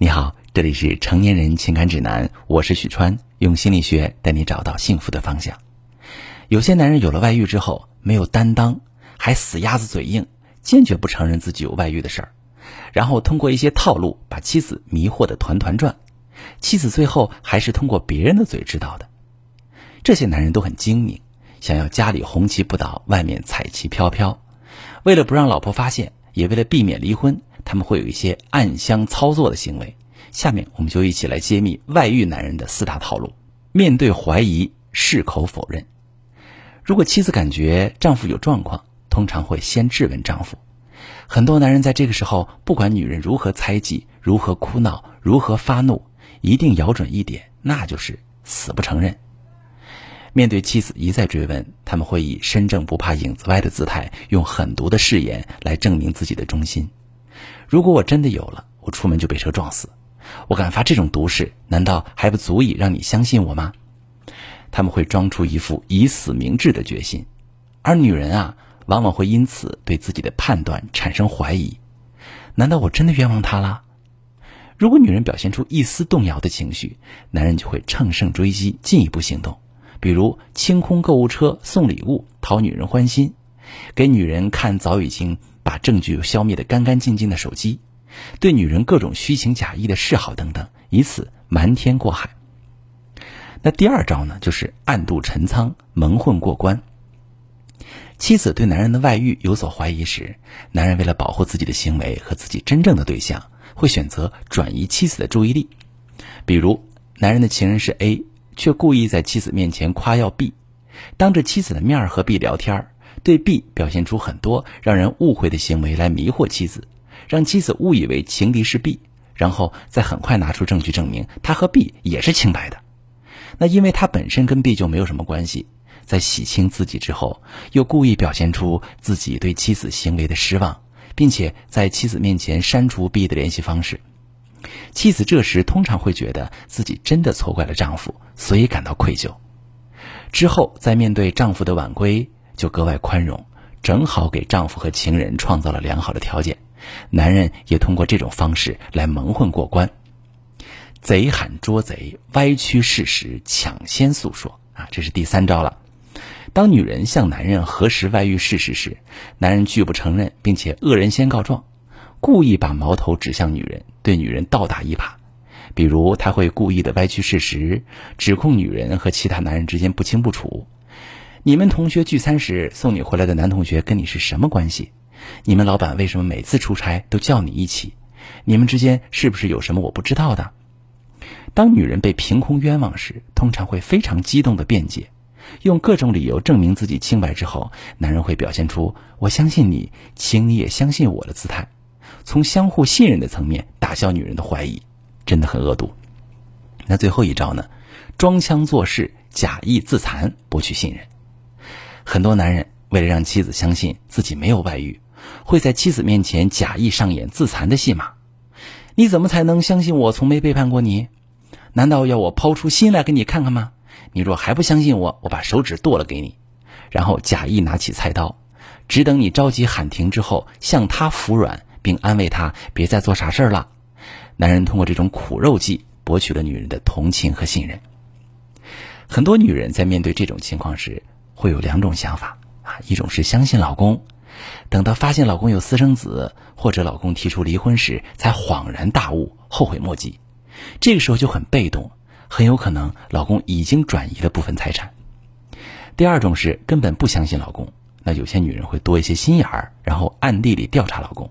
你好，这里是成年人情感指南，我是许川，用心理学带你找到幸福的方向。有些男人有了外遇之后没有担当，还死鸭子嘴硬，坚决不承认自己有外遇的事儿，然后通过一些套路把妻子迷惑的团团转，妻子最后还是通过别人的嘴知道的。这些男人都很精明，想要家里红旗不倒，外面彩旗飘飘。为了不让老婆发现，也为了避免离婚。他们会有一些暗箱操作的行为，下面我们就一起来揭秘外遇男人的四大套路。面对怀疑，矢口否认。如果妻子感觉丈夫有状况，通常会先质问丈夫。很多男人在这个时候，不管女人如何猜忌、如何哭闹、如何发怒，一定咬准一点，那就是死不承认。面对妻子一再追问，他们会以身正不怕影子歪的姿态，用狠毒的誓言来证明自己的忠心。如果我真的有了，我出门就被车撞死。我敢发这种毒誓，难道还不足以让你相信我吗？他们会装出一副以死明志的决心，而女人啊，往往会因此对自己的判断产生怀疑。难道我真的冤枉他了？如果女人表现出一丝动摇的情绪，男人就会乘胜追击，进一步行动，比如清空购物车送礼物讨女人欢心，给女人看早已经。把证据消灭的干干净净的手机，对女人各种虚情假意的示好等等，以此瞒天过海。那第二招呢，就是暗度陈仓，蒙混过关。妻子对男人的外遇有所怀疑时，男人为了保护自己的行为和自己真正的对象，会选择转移妻子的注意力。比如，男人的情人是 A，却故意在妻子面前夸耀 B，当着妻子的面和 B 聊天。对 B 表现出很多让人误会的行为来迷惑妻子，让妻子误以为情敌是 B，然后再很快拿出证据证明他和 B 也是清白的。那因为他本身跟 B 就没有什么关系，在洗清自己之后，又故意表现出自己对妻子行为的失望，并且在妻子面前删除 B 的联系方式。妻子这时通常会觉得自己真的错怪了丈夫，所以感到愧疚。之后在面对丈夫的晚归。就格外宽容，正好给丈夫和情人创造了良好的条件。男人也通过这种方式来蒙混过关。贼喊捉贼，歪曲事实，抢先诉说啊，这是第三招了。当女人向男人核实外遇事实时，男人拒不承认，并且恶人先告状，故意把矛头指向女人，对女人倒打一耙。比如，他会故意的歪曲事实，指控女人和其他男人之间不清不楚。你们同学聚餐时送你回来的男同学跟你是什么关系？你们老板为什么每次出差都叫你一起？你们之间是不是有什么我不知道的？当女人被凭空冤枉时，通常会非常激动的辩解，用各种理由证明自己清白之后，男人会表现出我相信你，请你也相信我的姿态，从相互信任的层面打消女人的怀疑，真的很恶毒。那最后一招呢？装腔作势，假意自残，博取信任。很多男人为了让妻子相信自己没有外遇，会在妻子面前假意上演自残的戏码。你怎么才能相信我从没背叛过你？难道要我抛出心来给你看看吗？你若还不相信我，我把手指剁了给你。然后假意拿起菜刀，只等你着急喊停之后，向他服软，并安慰他别再做傻事了。男人通过这种苦肉计博取了女人的同情和信任。很多女人在面对这种情况时，会有两种想法啊，一种是相信老公，等到发现老公有私生子或者老公提出离婚时，才恍然大悟，后悔莫及。这个时候就很被动，很有可能老公已经转移了部分财产。第二种是根本不相信老公，那有些女人会多一些心眼儿，然后暗地里调查老公。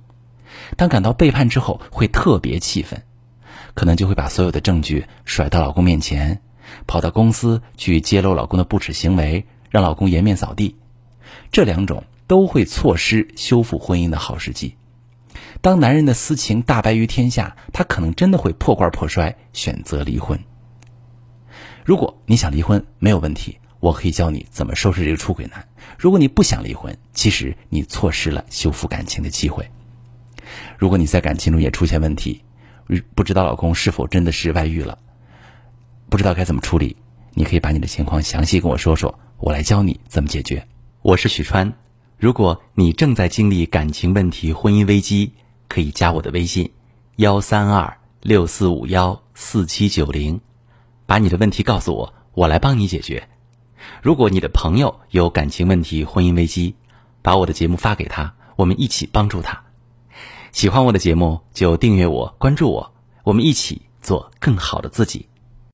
当感到背叛之后，会特别气愤，可能就会把所有的证据甩到老公面前，跑到公司去揭露老公的不耻行为。让老公颜面扫地，这两种都会错失修复婚姻的好时机。当男人的私情大白于天下，他可能真的会破罐破摔，选择离婚。如果你想离婚，没有问题，我可以教你怎么收拾这个出轨男。如果你不想离婚，其实你错失了修复感情的机会。如果你在感情中也出现问题，不知道老公是否真的是外遇了，不知道该怎么处理，你可以把你的情况详细跟我说说。我来教你怎么解决。我是许川，如果你正在经历感情问题、婚姻危机，可以加我的微信：幺三二六四五幺四七九零，把你的问题告诉我，我来帮你解决。如果你的朋友有感情问题、婚姻危机，把我的节目发给他，我们一起帮助他。喜欢我的节目就订阅我、关注我，我们一起做更好的自己。